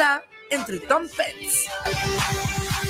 está entre Tom Pets.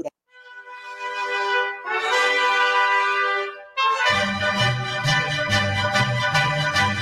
altura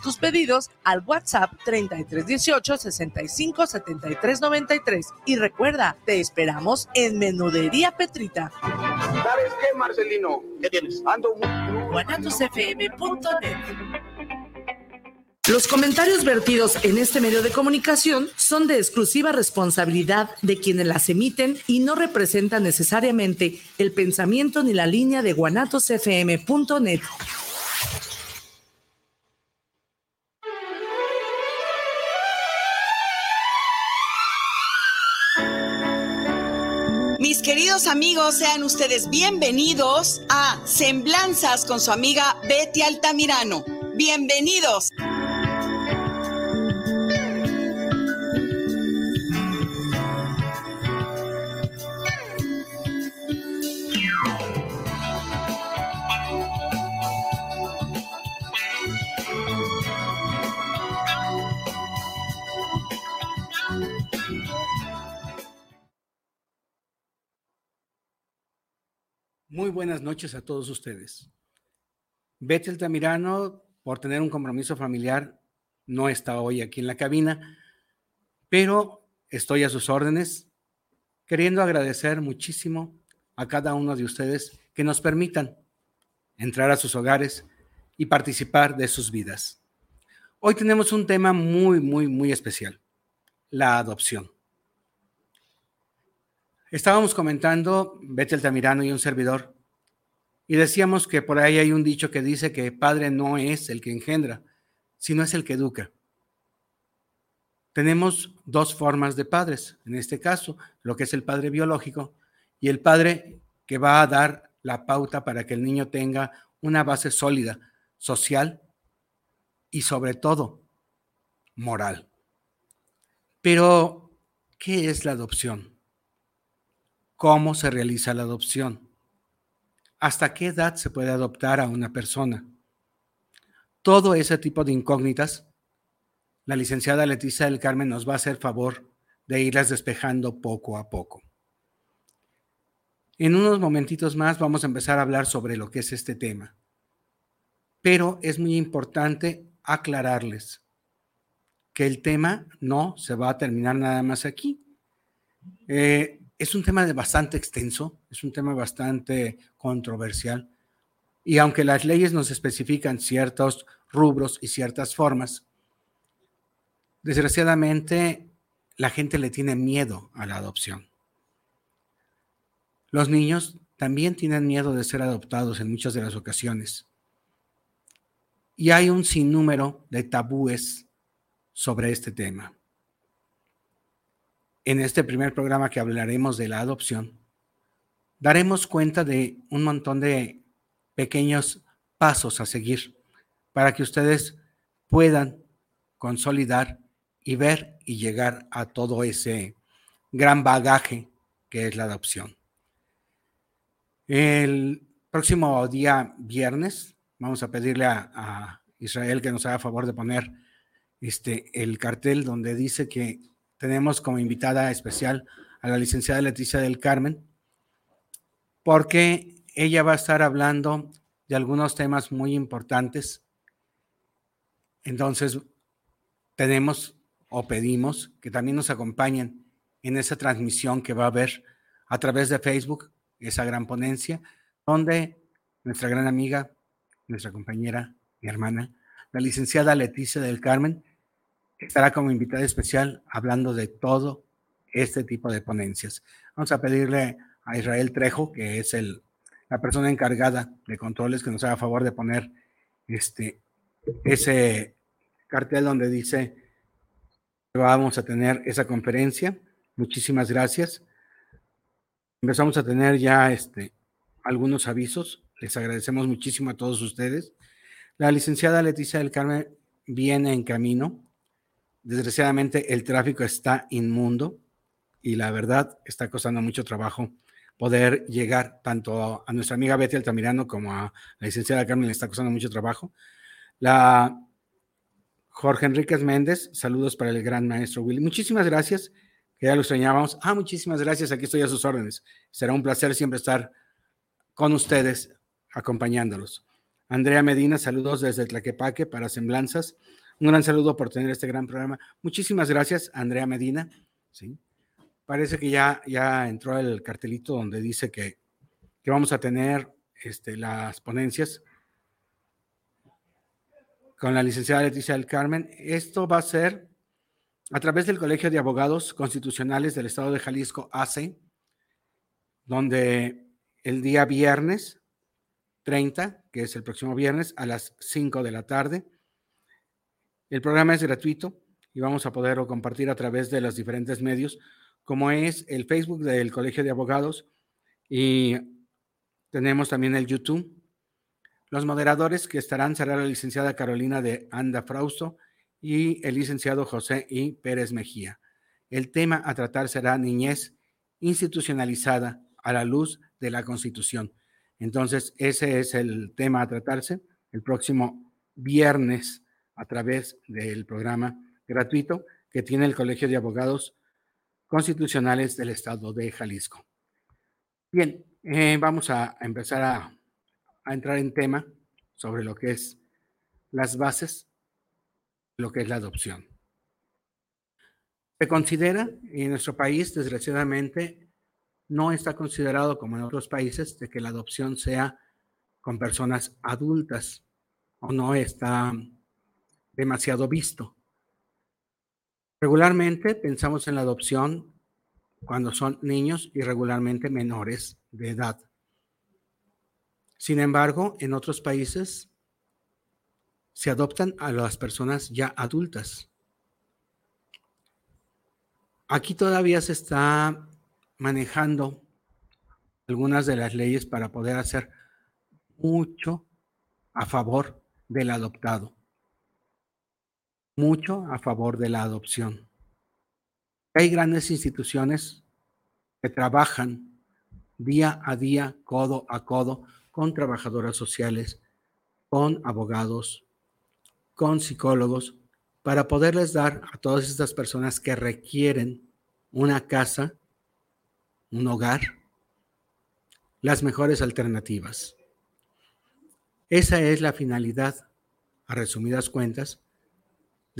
haz tus pedidos al WhatsApp 3318 65 73 93. Y recuerda, te esperamos en Menudería Petrita. ¿Sabes qué, Marcelino? ¿Qué tienes? Ando muy... Los comentarios vertidos en este medio de comunicación son de exclusiva responsabilidad de quienes las emiten y no representan necesariamente el pensamiento ni la línea de guanatosfm.net. Mis queridos amigos, sean ustedes bienvenidos a Semblanzas con su amiga Betty Altamirano. Bienvenidos. Noches a todos ustedes. Betty Altamirano, por tener un compromiso familiar, no está hoy aquí en la cabina, pero estoy a sus órdenes, queriendo agradecer muchísimo a cada uno de ustedes que nos permitan entrar a sus hogares y participar de sus vidas. Hoy tenemos un tema muy, muy, muy especial, la adopción. Estábamos comentando, Betty Altamirano y un servidor, y decíamos que por ahí hay un dicho que dice que padre no es el que engendra, sino es el que educa. Tenemos dos formas de padres, en este caso, lo que es el padre biológico y el padre que va a dar la pauta para que el niño tenga una base sólida, social y sobre todo moral. Pero, ¿qué es la adopción? cómo se realiza la adopción, hasta qué edad se puede adoptar a una persona. Todo ese tipo de incógnitas, la licenciada Leticia del Carmen nos va a hacer favor de irlas despejando poco a poco. En unos momentitos más vamos a empezar a hablar sobre lo que es este tema. Pero es muy importante aclararles que el tema no se va a terminar nada más aquí. Eh, es un tema bastante extenso, es un tema bastante controversial. Y aunque las leyes nos especifican ciertos rubros y ciertas formas, desgraciadamente la gente le tiene miedo a la adopción. Los niños también tienen miedo de ser adoptados en muchas de las ocasiones. Y hay un sinnúmero de tabúes sobre este tema en este primer programa que hablaremos de la adopción, daremos cuenta de un montón de pequeños pasos a seguir para que ustedes puedan consolidar y ver y llegar a todo ese gran bagaje que es la adopción. El próximo día viernes vamos a pedirle a, Israel que nos haga favor de poner este, el cartel donde dice que tenemos como invitada especial a la licenciada Leticia del Carmen, porque ella va a estar hablando de algunos temas muy importantes. Entonces, tenemos o pedimos que también nos acompañen en esa transmisión que va a haber a través de Facebook, esa gran ponencia, donde nuestra gran amiga, nuestra compañera, mi hermana, la licenciada Leticia del Carmen, estará como invitada especial hablando de todo este tipo de ponencias. Vamos a pedirle a Israel Trejo, que es el, la persona encargada de controles, que nos haga favor de poner este, ese cartel donde dice que vamos a tener esa conferencia. Muchísimas gracias. Empezamos a tener ya este, algunos avisos. Les agradecemos muchísimo a todos ustedes. La licenciada Leticia del Carmen viene en camino. Desgraciadamente el tráfico está inmundo y la verdad está costando mucho trabajo poder llegar tanto a nuestra amiga Betty Altamirano como a la licenciada Carmen le está costando mucho trabajo. La Jorge Enríquez Méndez, saludos para el gran maestro Willy. Muchísimas gracias, que ya lo extrañábamos. Ah, muchísimas gracias, aquí estoy a sus órdenes. Será un placer siempre estar con ustedes, acompañándolos. Andrea Medina, saludos desde Tlaquepaque para Semblanzas. Un gran saludo por tener este gran programa. Muchísimas gracias, Andrea Medina. ¿sí? Parece que ya, ya entró el cartelito donde dice que, que vamos a tener este, las ponencias con la licenciada Leticia del Carmen. Esto va a ser a través del Colegio de Abogados Constitucionales del Estado de Jalisco, ACE, donde el día viernes 30, que es el próximo viernes, a las 5 de la tarde. El programa es gratuito y vamos a poderlo compartir a través de los diferentes medios, como es el Facebook del Colegio de Abogados y tenemos también el YouTube los moderadores que estarán será la licenciada Carolina de Anda Frausto y el licenciado José I. Pérez Mejía. El tema a tratar será niñez institucionalizada a la luz de la Constitución. Entonces, ese es el tema a tratarse el próximo viernes a través del programa gratuito que tiene el Colegio de Abogados Constitucionales del Estado de Jalisco. Bien, eh, vamos a empezar a a entrar en tema sobre lo que es las bases, lo que es la adopción. Se considera, en nuestro país, desgraciadamente, no está considerado como en otros países de que la adopción sea con personas adultas o no está demasiado visto. Regularmente pensamos en la adopción cuando son niños y regularmente menores de edad. Sin embargo, en otros países se adoptan a las personas ya adultas. Aquí todavía se está manejando algunas de las leyes para poder hacer mucho a favor del adoptado, mucho a favor de la adopción. Hay grandes instituciones que trabajan día a día, codo a codo, con trabajadoras sociales, con abogados, con psicólogos, para poderles dar a todas estas personas que requieren una casa, un hogar, las mejores alternativas. Esa es la finalidad, a resumidas cuentas,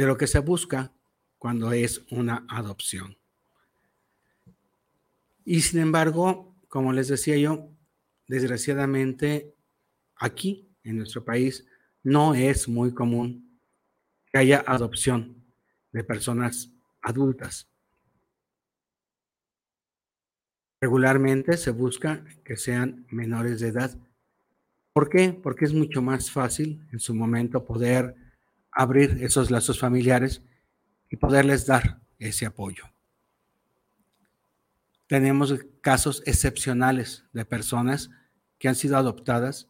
de lo que se busca cuando es una adopción. Y sin embargo, como les decía yo, desgraciadamente, aquí en nuestro país no es muy común que haya adopción de personas adultas. Regularmente se busca que sean menores de edad. ¿Por qué? Porque es mucho más fácil en su momento poder abrir esos lazos familiares y poderles dar ese apoyo. Tenemos casos excepcionales de personas que han sido adoptadas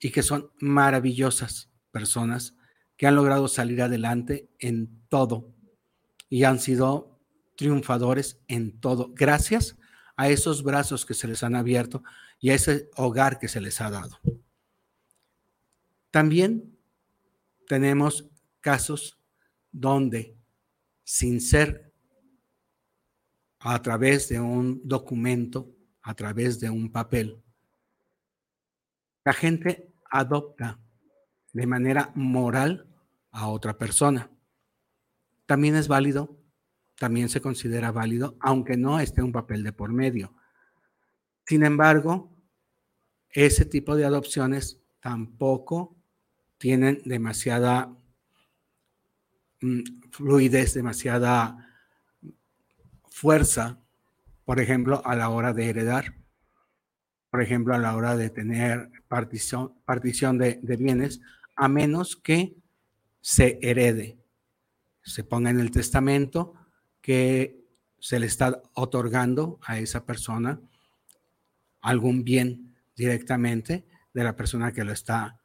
y que son maravillosas personas que han logrado salir adelante en todo y han sido triunfadores en todo, gracias a esos brazos que se les han abierto y a ese hogar que se les ha dado. También tenemos casos donde, sin ser a través de un documento, a través de un papel, la gente adopta de manera moral a otra persona. también es válido, también se considera válido, aunque no esté un papel de por medio. Sin embargo, ese tipo de adopciones tampoco tienen demasiada mm, fluidez, demasiada fuerza, por ejemplo, a la hora de heredar, por ejemplo, a la hora de tener partición, partición de, de bienes, a menos que se herede, se ponga en el testamento que se le está otorgando a esa persona algún bien directamente de la persona que lo está,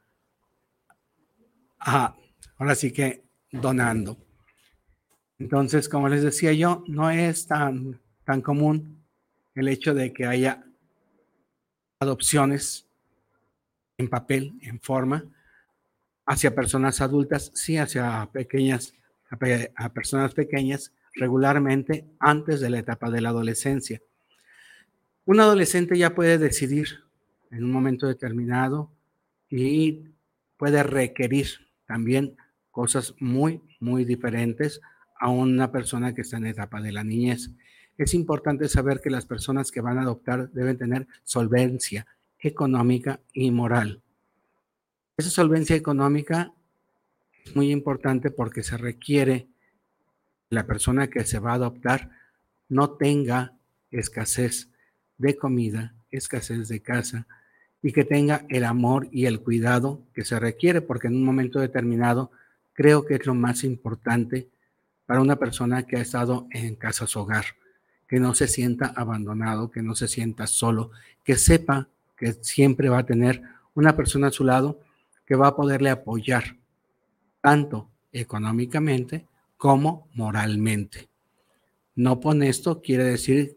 ah, ahora sí que donando. Entonces, como les decía yo, no es tan, tan común el hecho de que haya adopciones en papel, en forma, hacia personas adultas, sí hacia pequeñas, a personas pequeñas, regularmente antes de la etapa de la adolescencia. Un adolescente ya puede decidir en un momento determinado y puede requerir también cosas muy, muy diferentes a una persona que está en etapa de la niñez. Es importante saber que las personas que van a adoptar deben tener solvencia económica y moral. Esa solvencia económica es muy importante porque se requiere que la persona que se va a adoptar no tenga escasez de comida, escasez de casa, y que tenga el amor y el cuidado que se requiere, porque en un momento determinado creo que es lo más importante para una persona que ha estado en casa su hogar, que no se sienta abandonado, que no se sienta solo, que sepa que siempre va a tener una persona a su lado que va a poderle apoyar, tanto económicamente como moralmente. No pone esto quiere decir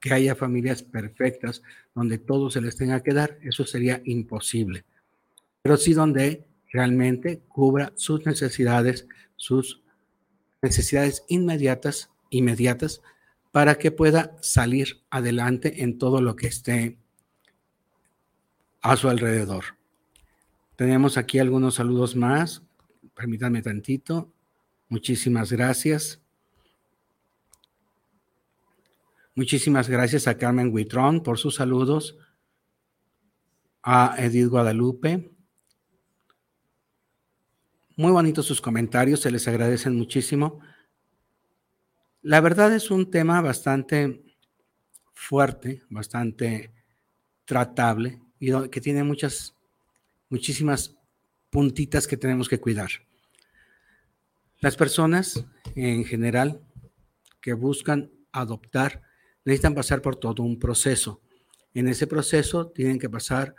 que haya familias perfectas donde todo se les tenga que dar, eso sería imposible. Pero sí donde realmente cubra sus necesidades, sus necesidades inmediatas, inmediatas, para que pueda salir adelante en todo lo que esté a su alrededor. Tenemos aquí algunos saludos más. Permítanme tantito. Muchísimas gracias. Muchísimas gracias a Carmen Huitrón por sus saludos, a Edith Guadalupe. Muy bonitos sus comentarios, se les agradecen muchísimo. La verdad es un tema bastante fuerte, bastante tratable y que tiene muchas, muchísimas puntitas que tenemos que cuidar. Las personas en general que buscan adoptar necesitan pasar por todo un proceso. En ese proceso tienen que pasar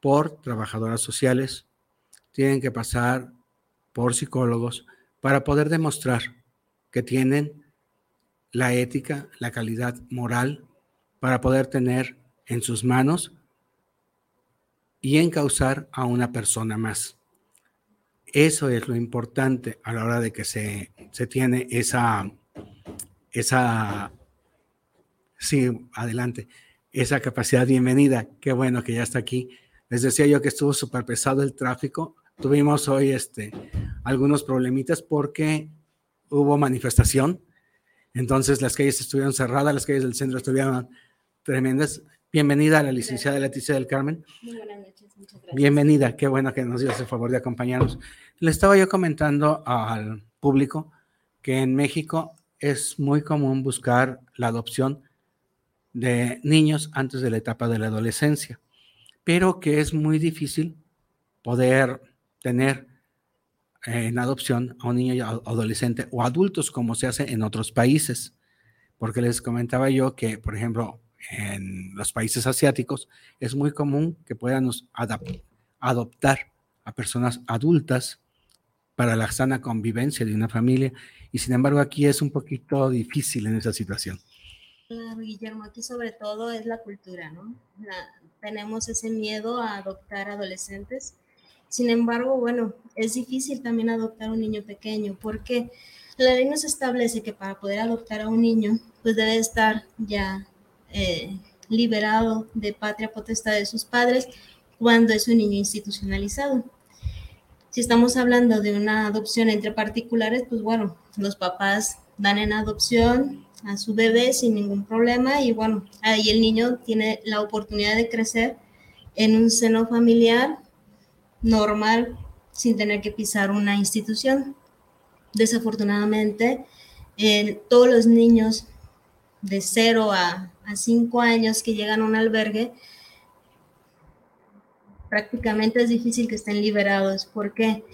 por trabajadoras sociales, tienen que pasar por psicólogos para poder demostrar que tienen la ética, la calidad moral para poder tener en sus manos y encauzar a una persona más. Eso es lo importante a la hora de que se, se tiene esa, esa Sí, adelante. Esa capacidad, bienvenida. Qué bueno que ya está aquí. Les decía yo que estuvo súper pesado el tráfico. Tuvimos hoy este, algunos problemitas porque hubo manifestación. Entonces las calles estuvieron cerradas, las calles del centro estuvieron tremendas. Bienvenida a la licenciada Leticia del Carmen. Muy buenas noches, muchas gracias. Bienvenida, qué bueno que nos dio ese favor de acompañarnos. Le estaba yo comentando al público que en México es muy común buscar la adopción de niños antes de la etapa de la adolescencia, pero que es muy difícil poder tener en adopción a un niño adolescente o adultos como se hace en otros países. Porque les comentaba yo que, por ejemplo, en los países asiáticos es muy común que puedan adoptar a personas adultas para la sana convivencia de una familia y sin embargo aquí es un poquito difícil en esa situación. Guillermo, aquí sobre todo es la cultura, ¿no? tenemos ese miedo a adoptar adolescentes. Sin embargo, bueno, es difícil también adoptar un niño pequeño porque la ley nos establece que para poder adoptar a un niño, pues debe estar ya eh, liberado de patria potestad de sus padres cuando es un niño institucionalizado. Si estamos hablando de una adopción entre particulares, pues bueno, los papás dan en adopción a su bebé sin ningún problema y bueno, ahí el niño tiene la oportunidad de crecer en un seno familiar normal sin tener que pisar una institución. Desafortunadamente, todos los niños de 0 a, a 5 años que llegan a un albergue, prácticamente es difícil que estén liberados. porque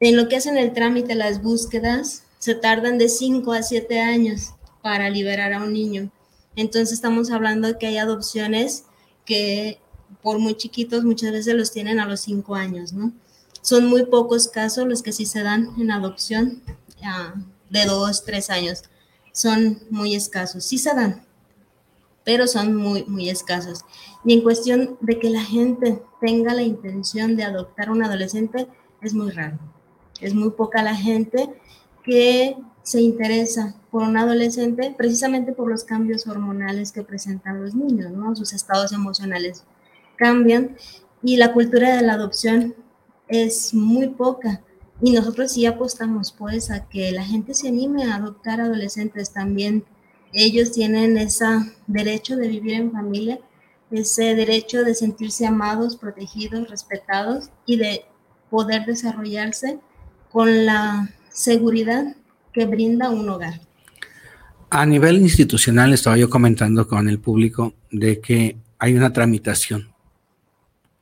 En lo que hacen el trámite, las búsquedas, se tardan de 5 a 7 años para liberar a un niño. Entonces estamos hablando de que hay adopciones que por muy chiquitos muchas veces los tienen a los 5 años, ¿no? Son muy pocos casos los que sí se dan en adopción ah, de 2, 3 años. Son muy escasos. Sí se dan, pero son muy, muy escasos. Y en cuestión de que la gente tenga la intención de adoptar un adolescente, es muy raro. Es muy poca la gente que se interesa por un adolescente precisamente por los cambios hormonales que presentan los niños, ¿no? Sus estados emocionales cambian y la cultura de la adopción es muy poca. Y nosotros sí apostamos pues a que la gente se anime a adoptar adolescentes también. Ellos tienen ese derecho de vivir en familia, ese derecho de sentirse amados, protegidos, respetados y de poder desarrollarse con la seguridad que brinda un hogar. A nivel institucional estaba yo comentando con el público de que hay una tramitación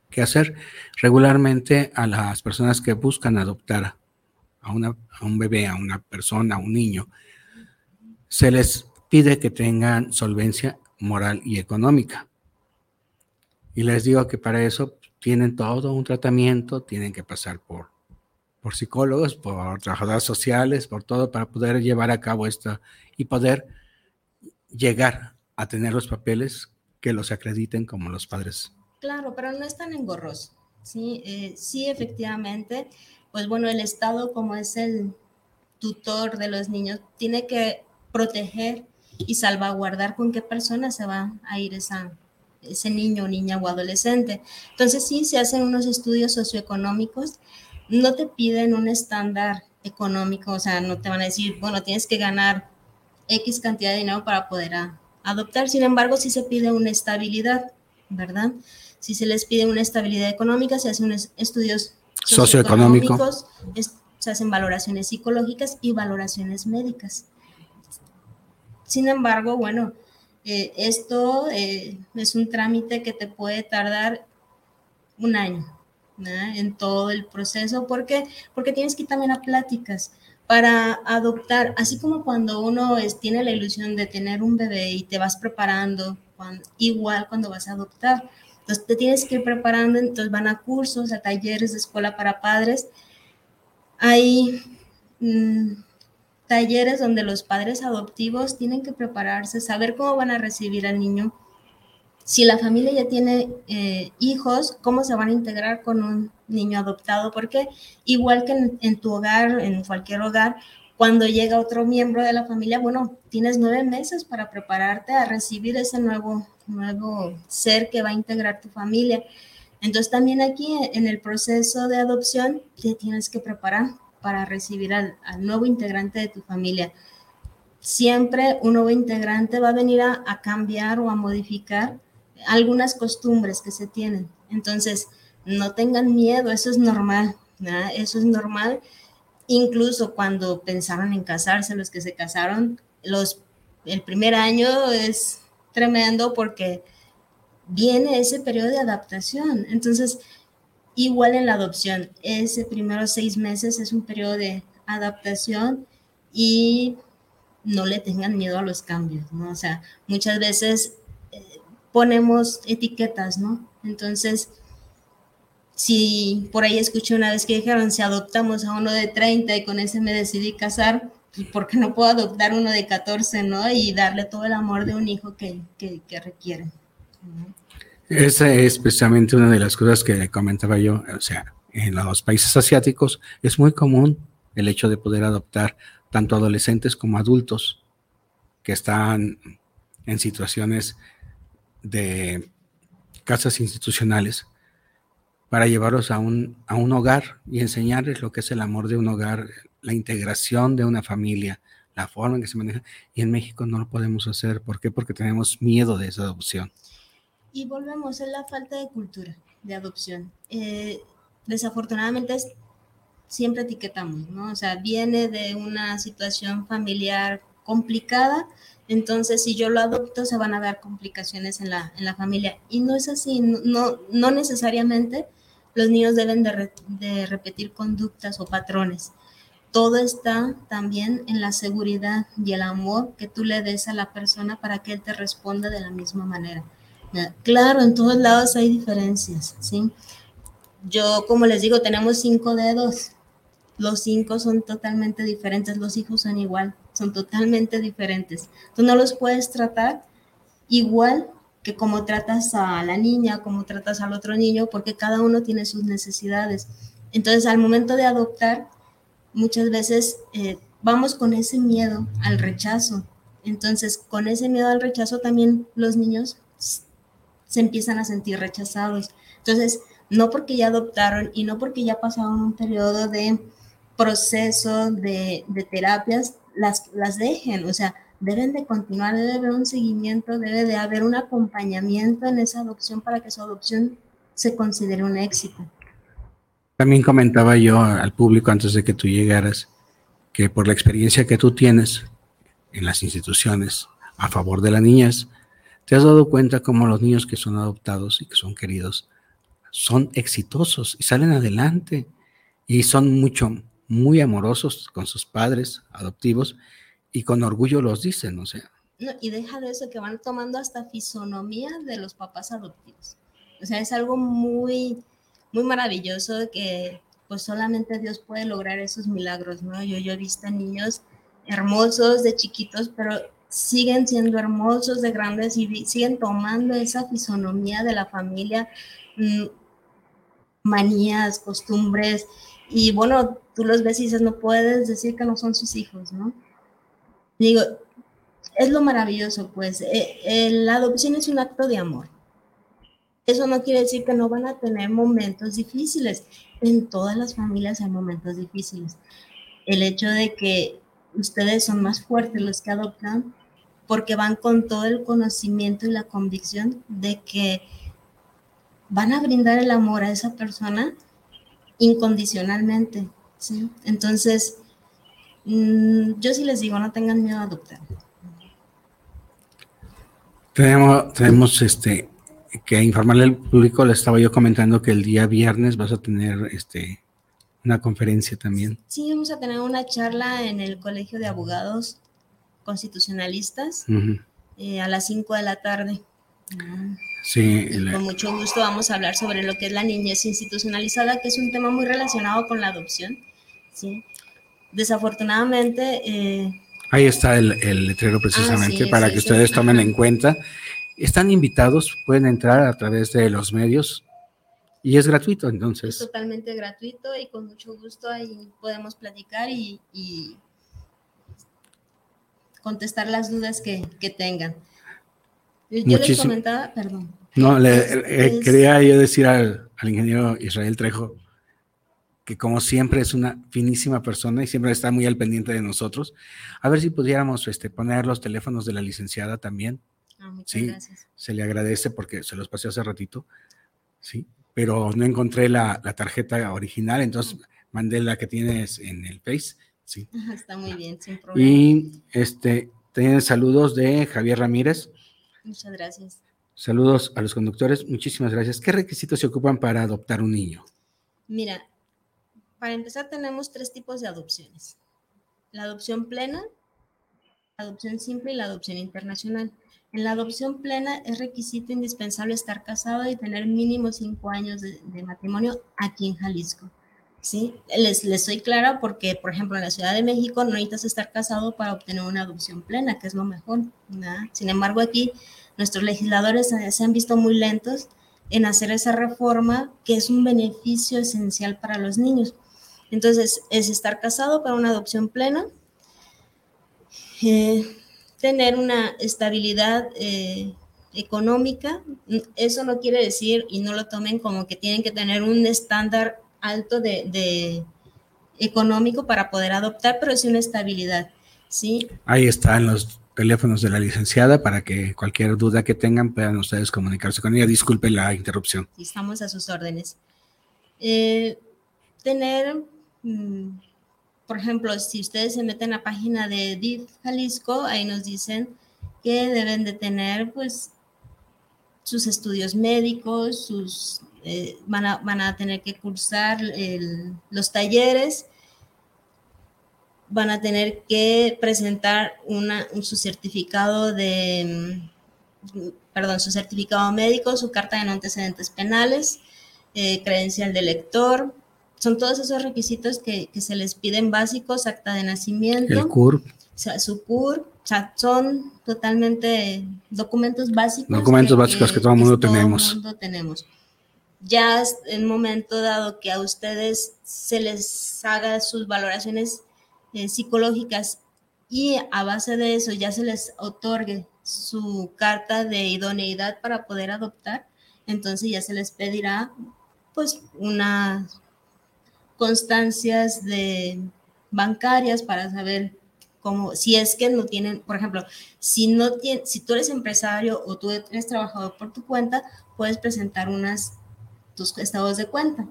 que hacer regularmente a las personas que buscan adoptar a, una, a un bebé, a una persona, a un niño. Se les pide que tengan solvencia moral y económica. Y les digo que para eso tienen todo un tratamiento, tienen que pasar por por psicólogos, por trabajadoras sociales, por todo, para poder llevar a cabo esto y poder llegar a tener los papeles que los acrediten como los padres. Claro, pero no es tan engorroso. Sí, eh, sí, efectivamente, pues bueno, el Estado como es el tutor de los niños, tiene que proteger y salvaguardar con qué persona se va a ir esa, ese niño, niña o adolescente. Entonces sí, se hacen unos estudios socioeconómicos no te piden un estándar económico, o sea, no te van a decir, bueno, tienes que ganar X cantidad de dinero para poder adoptar. Sin embargo, sí se pide una estabilidad, ¿verdad? Si se les pide una estabilidad económica, se hacen estudios socioeconómicos, se hacen valoraciones psicológicas y valoraciones médicas. Sin embargo, bueno, eh, esto eh, es un trámite que te puede tardar un año, en todo el proceso. ¿Por qué? Porque tienes que ir también a pláticas para adoptar, así como cuando uno tiene la ilusión de tener un bebé y te vas preparando, igual cuando vas a adoptar. Entonces te tienes que ir preparando, entonces van a cursos, a talleres de escuela para padres. Hay mm, talleres donde los padres adoptivos tienen que prepararse, saber cómo van a recibir al niño, si la familia ya tiene eh, hijos, ¿cómo se van a integrar con un niño adoptado? Porque igual que en, tu hogar, en cualquier hogar, cuando llega otro miembro de la familia, bueno, tienes nueve meses para prepararte a recibir ese nuevo, nuevo ser que va a integrar tu familia. Entonces también aquí en el proceso de adopción te tienes que preparar para recibir al, nuevo integrante de tu familia. Siempre un nuevo integrante va a venir a cambiar o a modificar algunas costumbres que se tienen. Entonces, no tengan miedo, eso es normal, eso es normal. Incluso cuando pensaron en casarse, los que se casaron, los, el primer año es tremendo porque viene ese periodo de adaptación. Entonces, igual en la adopción, ese primero seis meses es un periodo de adaptación y no le tengan miedo a los cambios, ¿no? O sea, muchas veces ponemos etiquetas, ¿no? Entonces, si por ahí escuché una vez que dijeron, si adoptamos a uno de 30 y con ese me decidí casar, pues ¿por qué no puedo adoptar uno de 14, ¿no? Y darle todo el amor de un hijo que, que, requiere. Esa es precisamente una de las cosas que comentaba yo, o sea, en los países asiáticos es muy común el hecho de poder adoptar tanto adolescentes como adultos que están en situaciones de casas institucionales para llevarlos a un, a un hogar y enseñarles lo que es el amor de un hogar, la integración de una familia, la forma en que se maneja. Y en México no lo podemos hacer. ¿Por qué? Porque tenemos miedo de esa adopción. Y volvemos a la falta de cultura de adopción. Eh, desafortunadamente siempre etiquetamos, ¿no? O sea, viene de una situación familiar complicada, entonces si yo lo adopto se van a dar complicaciones en la, en la familia. Y no es así, no, no necesariamente los niños deben de, repetir conductas o patrones. Todo está también en la seguridad y el amor que tú le des a la persona para que él te responda de la misma manera. Claro, en todos lados hay diferencias, ¿sí? Yo, como les digo, tenemos cinco dedos. Los cinco son totalmente diferentes, los hijos son igual, son totalmente diferentes. Tú no los puedes tratar igual que como tratas a la niña, como tratas al otro niño, porque cada uno tiene sus necesidades. Entonces, al momento de adoptar, muchas veces eh, vamos con ese miedo al rechazo. Entonces, con ese miedo al rechazo también los niños se empiezan a sentir rechazados. Entonces, no porque ya adoptaron y no porque ya pasaron un periodo de proceso de, de terapias, las, las dejen. O sea, deben de continuar, debe haber un seguimiento, debe de haber un acompañamiento en esa adopción para que su adopción se considere un éxito. También comentaba yo al público antes de que tú llegaras que por la experiencia que tú tienes en las instituciones a favor de las niñas, te has dado cuenta cómo los niños que son adoptados y que son queridos son exitosos y salen adelante y son mucho, muy amorosos con sus padres adoptivos y con orgullo los dicen, o sea. No, y deja de eso que van tomando hasta fisonomía de los papás adoptivos. O sea, es algo muy, muy maravilloso que pues solamente Dios puede lograr esos milagros, ¿no? Yo, yo he visto niños hermosos de chiquitos, pero siguen siendo hermosos de grandes y siguen tomando esa fisonomía de la familia, mm, manías, costumbres, y bueno, tú los ves y dices, no puedes decir que no son sus hijos, ¿no? Digo, es lo maravilloso, pues eh, eh, la adopción es un acto de amor. Eso no quiere decir que no van a tener momentos difíciles. En todas las familias hay momentos difíciles. El hecho de que ustedes son más fuertes los que adoptan porque van con todo el conocimiento y la convicción de que van a brindar el amor a esa persona incondicionalmente. ¿Sí? Entonces, Mm, yo sí les digo, no tengan miedo a adoptar. Tenemos, tenemos este que informarle al público, le estaba yo comentando que el día viernes vas a tener este una conferencia también. Sí, vamos a tener una charla en el Colegio de Abogados Constitucionalistas eh, a las 5 de la tarde. Sí, con mucho gusto vamos a hablar sobre lo que es la niñez institucionalizada, que es un tema muy relacionado con la adopción. ¿Sí? desafortunadamente... Eh, Ahí está el, letrero precisamente para que ustedes tomen en cuenta. Están invitados, pueden entrar a través de los medios y es gratuito entonces. Es totalmente gratuito y con mucho gusto ahí podemos platicar y, contestar las dudas que, tengan. Yo les comentaba, perdón. No, le, quería yo decir al, al ingeniero Israel Trejo que como siempre es una finísima persona y siempre está muy al pendiente de nosotros. A ver si pudiéramos este, poner los teléfonos de la licenciada también. Ah, muchas gracias. Se le agradece porque se los pasé hace ratito, sí, pero no encontré la, tarjeta original, entonces mandé la que tienes en el Face, sí. Está muy bien, sin problema. Y este, tienen saludos de Javier Ramírez. Muchas gracias. Saludos a los conductores, muchísimas gracias. ¿Qué requisitos se ocupan para adoptar un niño? Mira, para empezar, tenemos tres tipos de adopciones. La adopción plena, la adopción simple y la adopción internacional. En la adopción plena es requisito indispensable estar casado y tener mínimo cinco años de, matrimonio aquí en Jalisco. ¿sí? Les, les soy clara porque, por ejemplo, en la Ciudad de México no necesitas estar casado para obtener una adopción plena, que es lo mejor. Sin embargo, aquí nuestros legisladores se han visto muy lentos en hacer esa reforma que es un beneficio esencial para los niños. Entonces, es estar casado para una adopción plena, eh, tener una estabilidad eh, económica, eso no quiere decir, y no lo tomen como que tienen que tener un estándar alto de, económico para poder adoptar, pero es una estabilidad, ¿sí? Ahí están los teléfonos de la licenciada para que cualquier duda que tengan puedan ustedes comunicarse con ella. Disculpe la interrupción. Estamos a sus órdenes. Eh, tener, mm, por ejemplo, si ustedes se meten a la página de DIF Jalisco, ahí nos dicen que deben de tener pues sus estudios médicos, sus, eh, van, a, van, a, tener que cursar los talleres, van a tener que presentar una, su certificado de, perdón, su certificado médico, su carta de antecedentes penales, eh, credencial de lector, son todos esos requisitos que, que, se les piden básicos, acta de nacimiento. El CURP. O sea, su CURP, o sea, son totalmente documentos básicos. Documentos básicos que todo el mundo tenemos. mundo tenemos. Ya el momento dado que a ustedes se les haga sus valoraciones eh, psicológicas y a base de eso ya se les otorgue su carta de idoneidad para poder adoptar, entonces ya se les pedirá pues unas constancias de bancarias para saber como si es que no tienen, por ejemplo, si no tiene, si tú eres empresario o tú eres trabajador por tu cuenta, puedes presentar unas tus estados de cuenta.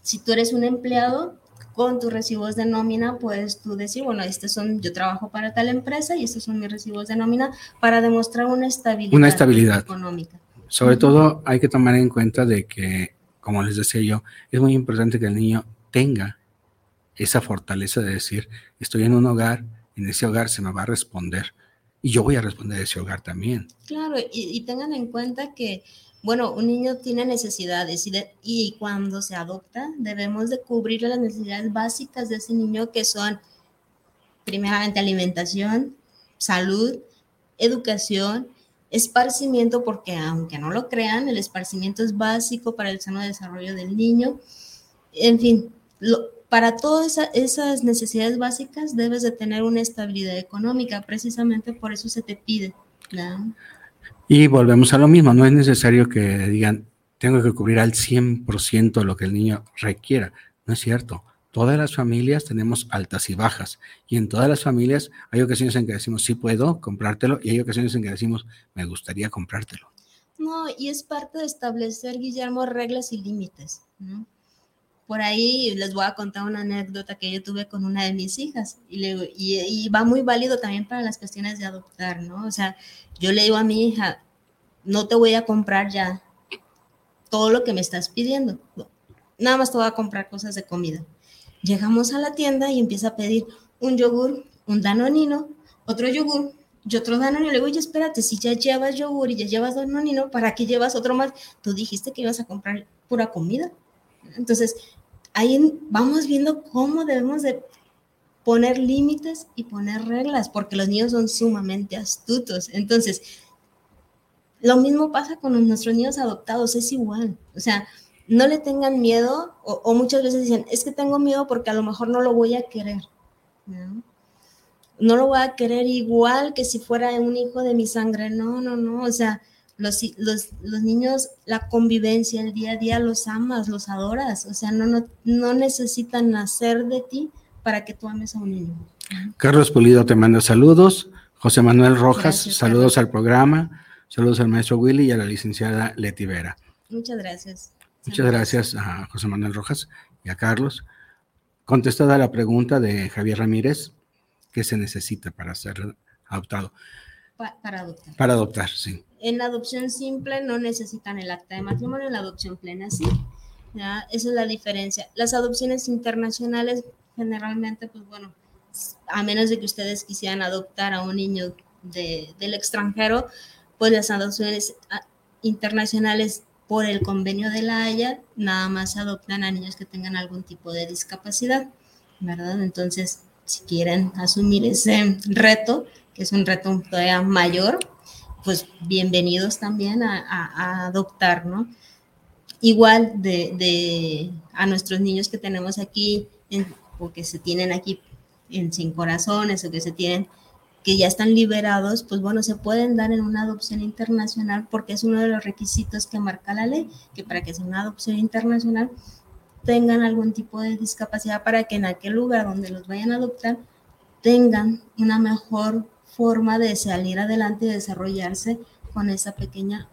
Si tú eres un empleado con tus recibos de nómina, puedes tú decir, bueno, estos son, yo trabajo para tal empresa y estos son mis recibos de nómina para demostrar una estabilidad, una estabilidad. económica. Sobre todo hay que tomar en cuenta de que, como les decía yo, es muy importante que el niño tenga esa fortaleza de decir, estoy en un hogar, en ese hogar se me va a responder y yo voy a responder a ese hogar también. Claro, y, tengan en cuenta que, bueno, un niño tiene necesidades y, y cuando se adopta debemos de cubrir las necesidades básicas de ese niño que son primeramente alimentación, salud, educación, esparcimiento, porque aunque no lo crean, el esparcimiento es básico para el sano desarrollo del niño. En fin, para todas esas necesidades básicas debes de tener una estabilidad económica, precisamente por eso se te pide. Y volvemos a lo mismo, no es necesario que digan, tengo que cubrir al 100% lo que el niño requiera. No es cierto. Todas las familias tenemos altas y bajas. Y en todas las familias hay ocasiones en que decimos, sí puedo comprártelo, y hay ocasiones en que decimos, me gustaría comprártelo. No, y es parte de establecer, Guillermo, reglas y límites. ¿no? por ahí les voy a contar una anécdota que yo tuve con una de mis hijas y, le, y, va muy válido también para las cuestiones de adoptar, ¿no? O sea, yo le digo a mi hija, no te voy a comprar ya todo lo que me estás pidiendo, nada más te voy a comprar cosas de comida. Llegamos a la tienda y empieza a pedir un yogur, un danonino, otro yogur y otro danonino. Le digo, oye, espérate, si ya llevas yogur y ya llevas danonino, ¿para qué llevas otro más? Tú dijiste que ibas a comprar pura comida. Entonces, ahí vamos viendo cómo debemos de poner límites y poner reglas, porque los niños son sumamente astutos. Entonces, lo mismo pasa con nuestros niños adoptados, es igual. O sea, no le tengan miedo o, muchas veces dicen, es que tengo miedo porque a lo mejor no lo voy a querer. ¿no? no lo voy a querer igual que si fuera un hijo de mi sangre. No, no, no. O sea, los, los, los, niños, la convivencia, el día a día, los amas, los adoras. O sea, no, no, no necesitan nacer de ti para que tú ames a un niño. Carlos Pulido te manda saludos. José Manuel Rojas, saludos al programa. Saludos al maestro Willy y a la licenciada Leti Vera. Muchas gracias. Muchas gracias a José Manuel Rojas y a Carlos. Contestada la pregunta de Javier Ramírez, ¿qué se necesita para ser adoptado? para adoptar. Para adoptar, sí. En la adopción simple no necesitan el acta de matrimonio, en la adopción plena sí. ¿ya? Esa es la diferencia. Las adopciones internacionales generalmente, pues bueno, a menos de que ustedes quisieran adoptar a un niño de, del extranjero, pues las adopciones ah, internacionales por el convenio de la Haya nada más adoptan a niños que tengan algún tipo de discapacidad, ¿verdad? Entonces, si quieren asumir ese reto, que es un reto todavía mayor, pues bienvenidos también a, adoptar, ¿no? Igual de, a nuestros niños que tenemos aquí, o que se tienen aquí en Sin Corazones, o que se tienen, que ya están liberados, pues bueno, se pueden dar en una adopción internacional porque es uno de los requisitos que marca la ley, que para que sea una adopción internacional tengan algún tipo de discapacidad para que en aquel lugar donde los vayan a adoptar tengan una mejor forma de salir adelante y desarrollarse con esa pequeña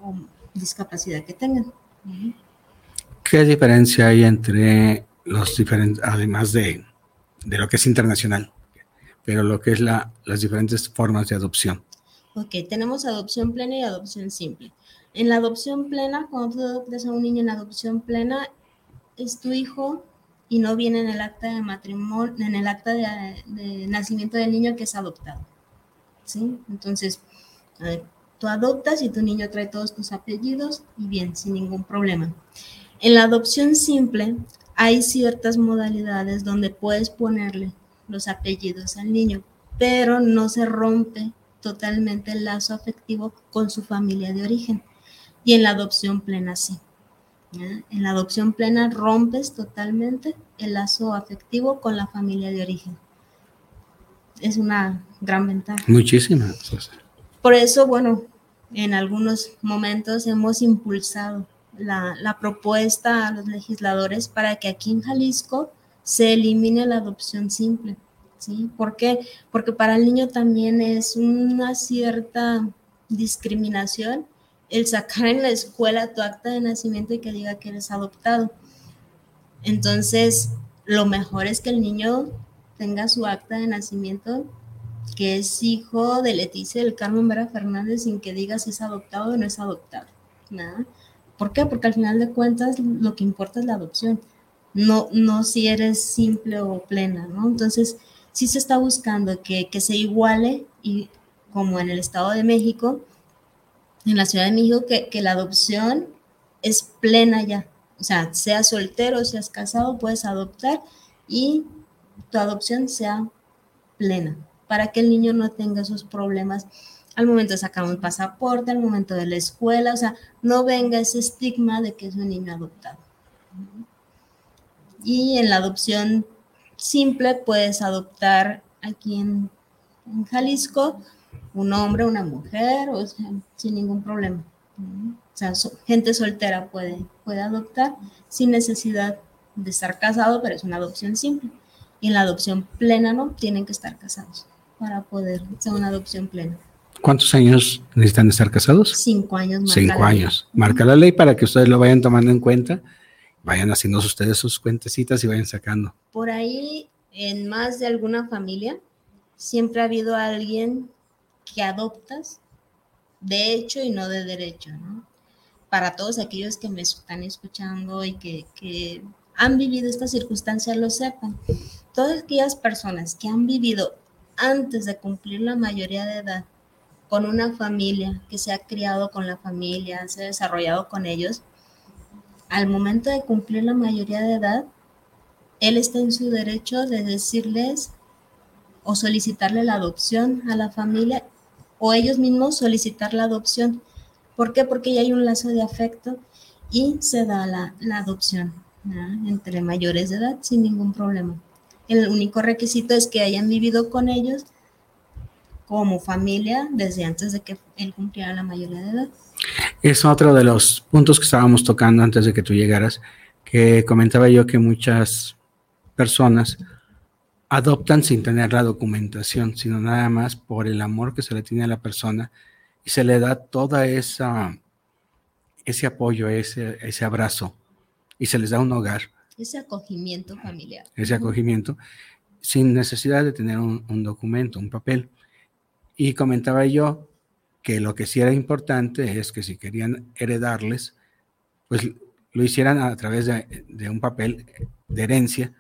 discapacidad que tengan. ¿Qué diferencia hay entre los diferentes, además de, de lo que es internacional, pero lo que es la, las diferentes formas de adopción? Ok, tenemos adopción plena y adopción simple. En la adopción plena, cuando tú adoptas a un niño en adopción plena, es tu hijo y no viene en el acta de matrimonio, en el acta de, nacimiento del niño que es adoptado. ¿Sí? Entonces, ver, tú adoptas y tu niño trae todos tus apellidos y bien, sin ningún problema. En la adopción simple hay ciertas modalidades donde puedes ponerle los apellidos al niño, pero no se rompe totalmente el lazo afectivo con su familia de origen. Y en la adopción plena sí. En la adopción plena rompes totalmente el lazo afectivo con la familia de origen. Es una gran ventaja. Muchísimas. Por eso, bueno, en algunos momentos hemos impulsado la, la, propuesta a los legisladores para que aquí en Jalisco se elimine la adopción simple. ¿sí? ¿Por qué? Porque para el niño también es una cierta discriminación el sacar en la escuela tu acta de nacimiento y que diga que eres adoptado. Entonces, lo mejor es que el niño tenga su acta de nacimiento, que es hijo de Leticia del Carmen Vera Fernández, sin que diga si es adoptado o no es adoptado. ¿Nada? ¿Por qué? Porque al final de cuentas lo que importa es la adopción, no, no si eres simple o plena, ¿no? Entonces, sí se está buscando que, que se iguale y como en el Estado de México, en la Ciudad de México que, que la adopción es plena ya. O sea, seas soltero, seas casado, puedes adoptar y tu adopción sea plena para que el niño no tenga esos problemas al momento de sacar un pasaporte, al momento de la escuela, o sea, no venga ese estigma de que es un niño adoptado. Y en la adopción simple puedes adoptar aquí en, en Jalisco un hombre, una mujer, o sea, sin ningún problema. O sea, gente soltera puede, puede adoptar sin necesidad de estar casado, pero es una adopción simple. Y en la adopción plena no, tienen que estar casados para poder ser una adopción plena. ¿Cuántos años necesitan estar casados? Cinco años. Marca Cinco años. Marca la ley para que ustedes lo vayan tomando en cuenta, vayan haciendo ustedes sus cuentecitas y vayan sacando. Por ahí, en más de alguna familia, siempre ha habido alguien que adoptas de hecho y no de derecho, ¿no? Para todos aquellos que me están escuchando y que, han vivido esta circunstancia lo sepan. Todas aquellas personas que han vivido antes de cumplir la mayoría de edad con una familia, que se ha criado con la familia, se ha desarrollado con ellos, al momento de cumplir la mayoría de edad, él está en su derecho de decirles o solicitarle la adopción a la familia o ellos mismos solicitar la adopción. ¿Por qué? Porque ya hay un lazo de afecto y se da la, adopción entre mayores de edad sin ningún problema. El único requisito es que hayan vivido con ellos como familia desde antes de que él cumpliera la mayoría de edad. Es otro de los puntos que estábamos tocando antes de que tú llegaras, que comentaba yo que muchas personas adoptan sin tener la documentación, sino nada más por el amor que se le tiene a la persona y se le da toda esa ese apoyo, ese, ese abrazo y se les da un hogar. Ese acogimiento familiar. Ese acogimiento sin necesidad de tener un, documento, un papel. Y comentaba yo que lo que sí era importante es que si querían heredarles, pues lo hicieran a través de, de un papel de herencia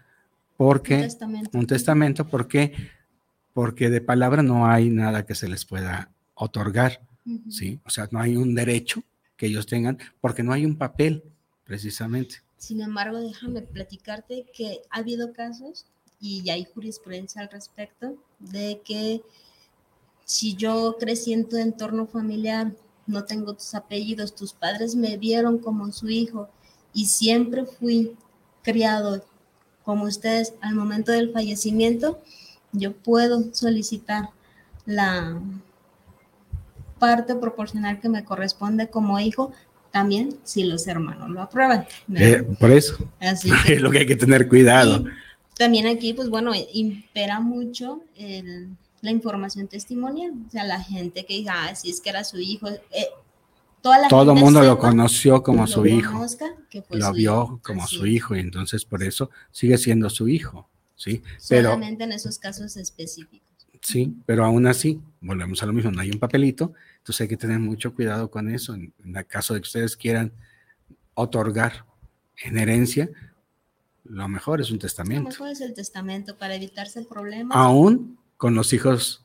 porque un testamento, ¿por qué? Porque de palabra no hay nada que se les pueda otorgar, ¿sí? O sea, no hay un derecho que ellos tengan porque no hay un papel, precisamente. Sin embargo, déjame platicarte que ha habido casos y hay jurisprudencia al respecto de que si yo crecí en tu entorno familiar, no tengo tus apellidos, tus padres me vieron como su hijo y siempre fui criado como ustedes al momento del fallecimiento, yo puedo solicitar la parte proporcional que me corresponde como hijo, también si los hermanos lo aprueban. Eh, por eso. Así es lo que hay que tener cuidado. También aquí, pues bueno, impera mucho la información testimonial. O sea, la gente que diga, ah, si es que era su hijo. Eh, toda Todo el mundo lo conoció como su hijo. lo vio como su hijo y entonces por eso sigue siendo su hijo. ¿sí? Solamente en esos casos específicos. Sí, pero aún así, volvemos a lo mismo, no hay un papelito, entonces hay que tener mucho cuidado con eso. En, el caso de que ustedes quieran otorgar en herencia, lo mejor es un testamento. Lo mejor es el testamento para evitarse problemas. Aún con los hijos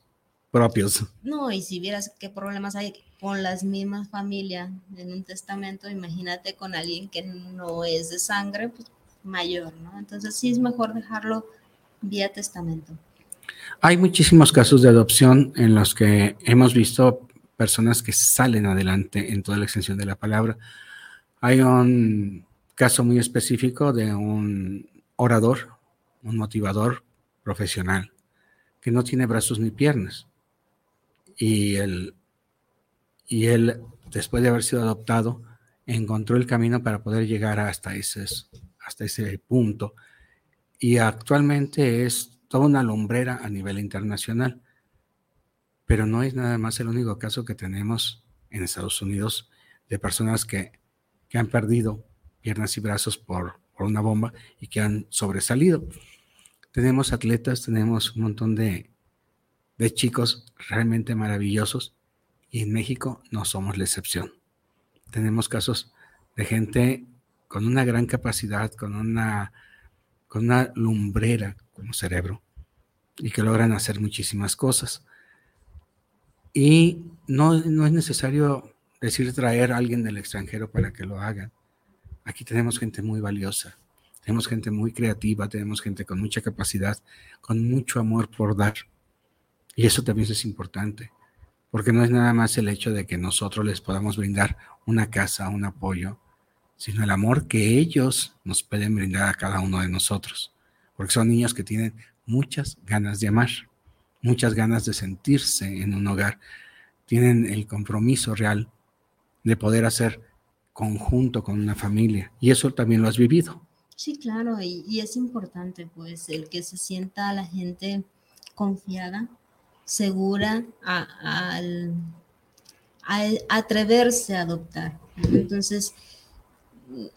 propios. No, y si vieras qué problemas hay con las mismas familias en un testamento, imagínate con alguien que no es de sangre, pues mayor, ¿no? Entonces sí es mejor dejarlo vía testamento. Hay muchísimos casos de adopción en los que hemos visto personas que salen adelante en toda la extensión de la palabra. Hay un caso muy específico de un orador, un motivador profesional, que no tiene brazos ni piernas. Y él, y él después de haber sido adoptado, encontró el camino para poder llegar hasta ese, hasta ese punto. Y actualmente es toda una lumbrera a nivel internacional. Pero no es nada más el único caso que tenemos en Estados Unidos de personas que, han perdido piernas y brazos por, una bomba y que han sobresalido. Tenemos atletas, tenemos un montón de, de chicos realmente maravillosos y en México no somos la excepción. Tenemos casos de gente con una gran capacidad, con una, con una lumbrera como cerebro y que logran hacer muchísimas cosas. Y no, no es necesario decir traer a alguien del extranjero para que lo hagan. Aquí tenemos gente muy valiosa, tenemos gente muy creativa, tenemos gente con mucha capacidad, con mucho amor por dar. Y eso también es importante, porque no es nada más el hecho de que nosotros les podamos brindar una casa, un apoyo, sino el amor que ellos nos pueden brindar a cada uno de nosotros, porque son niños que tienen muchas ganas de amar, muchas ganas de sentirse en un hogar, tienen el compromiso real de poder hacer conjunto con una familia, y eso también lo has vivido. Sí, claro, y, es importante pues el que se sienta la gente confiada, segura al atreverse a adoptar. Entonces,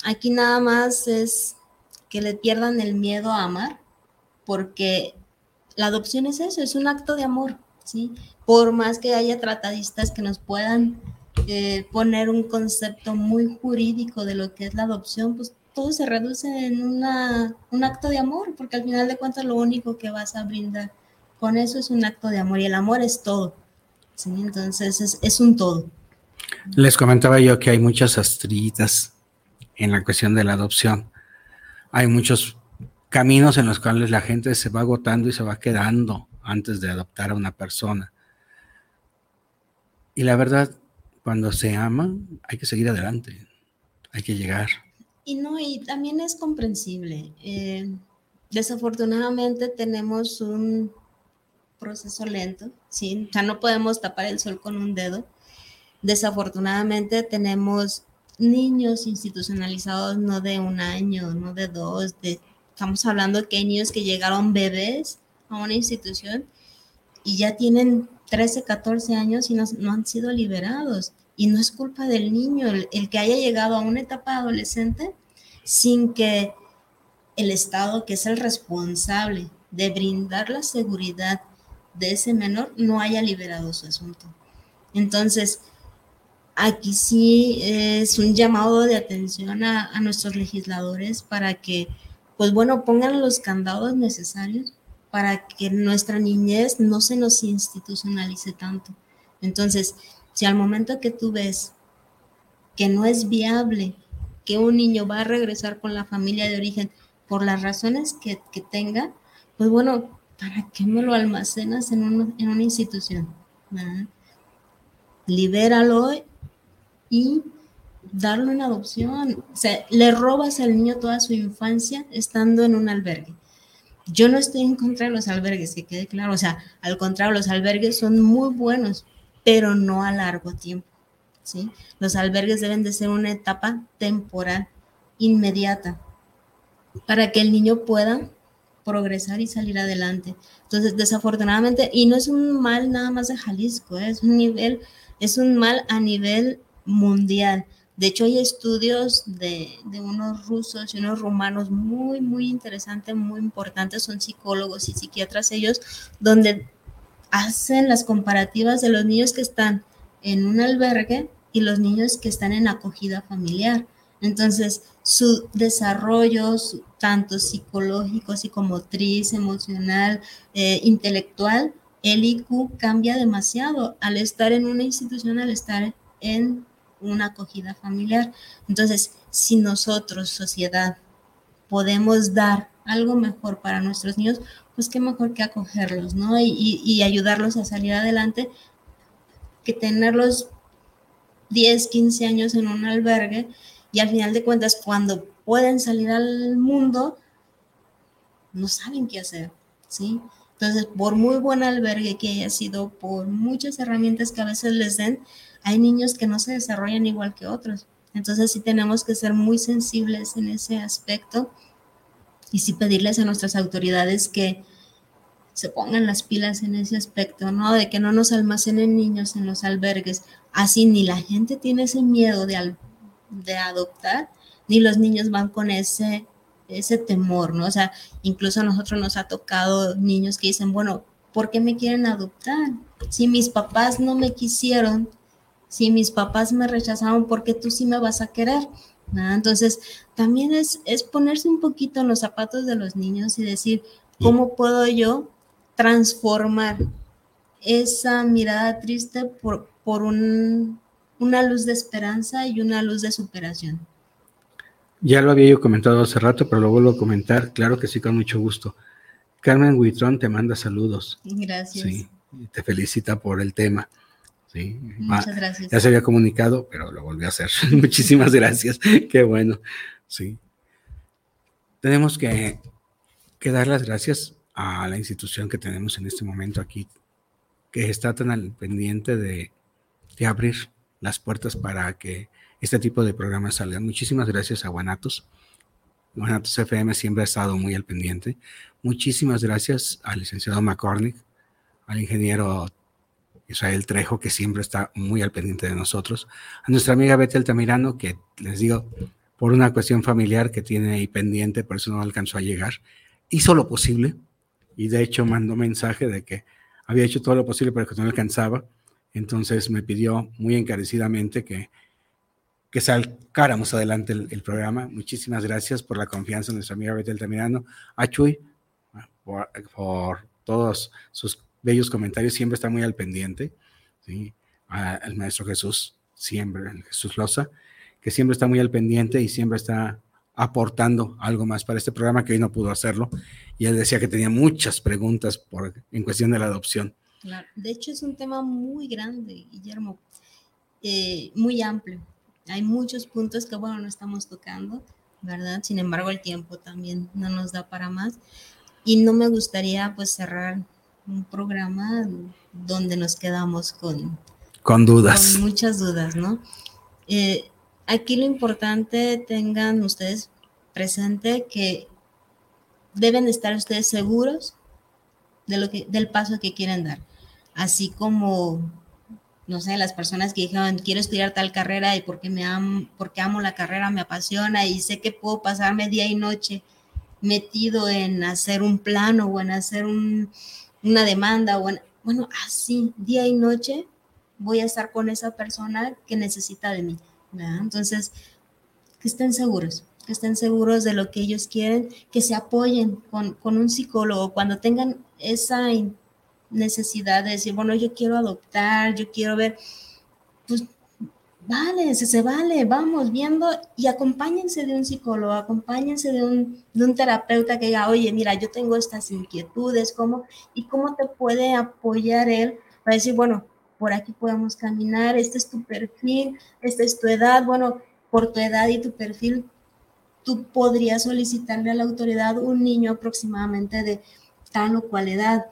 aquí nada más es que le pierdan el miedo a amar, porque la adopción es eso, es un acto de amor, ¿sí? Por más que haya tratadistas que nos puedan eh, poner un concepto muy jurídico de lo que es la adopción, pues todo se reduce en una, un acto de amor, porque al final de cuentas lo único que vas a brindar con eso es un acto de amor y el amor es todo, ¿sí? Entonces es, es un todo. Les comentaba yo que hay muchas astritas en la cuestión de la adopción. Hay muchos caminos en los cuales la gente se va agotando y se va quedando antes de adoptar a una persona. Y la verdad, cuando se ama, hay que seguir adelante, hay que llegar. Y no, y también es comprensible. Eh, desafortunadamente tenemos un proceso lento, ¿sí? Ya no podemos tapar el sol con un dedo. Desafortunadamente tenemos niños institucionalizados no de un año, no de dos, de, estamos hablando que niños que llegaron bebés a una institución y ya tienen 13, 14 años y no, han sido liberados. Y no es culpa del niño el, que haya llegado a una etapa adolescente sin que el Estado, que es el responsable de brindar la seguridad de ese menor, no haya liberado su asunto. Entonces, aquí sí es un llamado de atención a, nuestros legisladores para que, pues bueno, pongan los candados necesarios para que nuestra niñez no se nos institucionalice tanto. Entonces, si al momento que tú ves que no es viable que un niño va a regresar con la familia de origen por las razones que, tenga, pues bueno, ¿para qué me lo almacenas en, en una institución? Libéralo y darle una adopción. O sea, le robas al niño toda su infancia estando en un albergue. Yo no estoy en contra de los albergues, que quede claro, o sea, al contrario, los albergues son muy buenos, pero no a largo tiempo, ¿sí? Los albergues deben de ser una etapa temporal, inmediata, para que el niño pueda progresar y salir adelante. Entonces, desafortunadamente, y no es un mal nada más de Jalisco, ¿eh? es un nivel, es un mal a nivel mundial. De hecho, hay estudios de, de, unos rusos y unos rumanos muy, muy interesantes, muy importantes, son psicólogos y psiquiatras ellos, donde hacen las comparativas de los niños que están en un albergue y los niños que están en acogida familiar. Entonces, su desarrollo, tanto psicológico, psicomotriz, emocional, eh, intelectual, el IQ cambia demasiado al estar en una institución, al estar en una acogida familiar. Entonces, si nosotros, sociedad, podemos dar algo mejor para nuestros niños, pues qué mejor que acogerlos, ¿no? Y, y ayudarlos a salir adelante que tenerlos 10, 15 años en un albergue y al final de cuentas, cuando pueden salir al mundo, no saben qué hacer, ¿sí? Entonces, por muy buen albergue que haya sido, por muchas herramientas que a veces les den, hay niños que no se desarrollan igual que otros. Entonces, sí tenemos que ser muy sensibles en ese aspecto y sí pedirles a nuestras autoridades que se pongan las pilas en ese aspecto, ¿no? De que no nos almacenen niños en los albergues. Así ni la gente tiene ese miedo de, de adoptar, ni los niños van con ese, ese temor, ¿no? O sea, incluso a nosotros nos ha tocado niños que dicen, bueno, ¿por qué me quieren adoptar? Si mis papás no me quisieron, si mis papás me rechazaron, ¿por qué tú sí me vas a querer? Entonces, también es, es ponerse un poquito en los zapatos de los niños y decir, ¿cómo puedo yo transformar esa mirada triste por, por un, una luz de esperanza y una luz de superación. Ya lo había yo comentado hace rato, pero lo vuelvo a comentar. Claro que sí, con mucho gusto. Carmen Huitrón te manda saludos. Gracias. Sí, te felicita por el tema. Sí. Muchas gracias. Ya se había comunicado, pero lo volví a hacer. Muchísimas gracias. Qué bueno. Sí. Tenemos que, que dar las gracias a la institución que tenemos en este momento aquí, que está tan al pendiente de, de abrir las puertas para que este tipo de programas salgan. Muchísimas gracias a Guanatos. Guanatos FM siempre ha estado muy al pendiente. Muchísimas gracias al licenciado McCormick, al ingeniero Israel Trejo, que siempre está muy al pendiente de nosotros, a nuestra amiga Betty Altamirano, que les digo, por una cuestión familiar que tiene ahí pendiente, por eso no alcanzó a llegar, hizo lo posible y de hecho mandó mensaje de que había hecho todo lo posible para que no alcanzaba entonces me pidió muy encarecidamente que, que sacáramos adelante el, programa. Muchísimas gracias por la confianza en nuestra amiga Betty Altamirano. A Chuy, por, todos sus bellos comentarios, siempre está muy al pendiente. ¿sí? al maestro Jesús, siempre, Jesús Loza, que siempre está muy al pendiente y siempre está aportando algo más para este programa que hoy no pudo hacerlo. Y él decía que tenía muchas preguntas por, en cuestión de la adopción. De hecho, es un tema muy grande, Guillermo, eh, muy amplio. Hay muchos puntos que, bueno, no estamos tocando, ¿verdad? Sin embargo, el tiempo también no nos da para más. Y no me gustaría, pues, cerrar un programa donde nos quedamos con... Con dudas. Con muchas dudas, ¿no? Eh, aquí lo importante, tengan ustedes presente que deben estar ustedes seguros de lo que, del paso que quieren dar así como, no sé, las personas que dijeron, quiero estudiar tal carrera y porque, me amo, porque amo la carrera, me apasiona y sé que puedo pasarme día y noche metido en hacer un plano o en hacer una demanda o bueno, así, día y noche voy a estar con esa persona que necesita de mí. Entonces, que estén seguros, que estén seguros de lo que ellos quieren, que se apoyen con, con un psicólogo cuando tengan esa necesidad de decir, bueno, yo quiero adoptar, yo quiero ver, pues vale, se, se vale, vamos viendo y acompáñense de un psicólogo, acompáñense de un, de un terapeuta que diga, oye, mira, yo tengo estas inquietudes, ¿cómo? ¿Y cómo te puede apoyar él para decir, bueno, por aquí podemos caminar, este es tu perfil, esta es tu edad, bueno, por tu edad y tu perfil, tú podrías solicitarle a la autoridad un niño aproximadamente de tal o cual edad.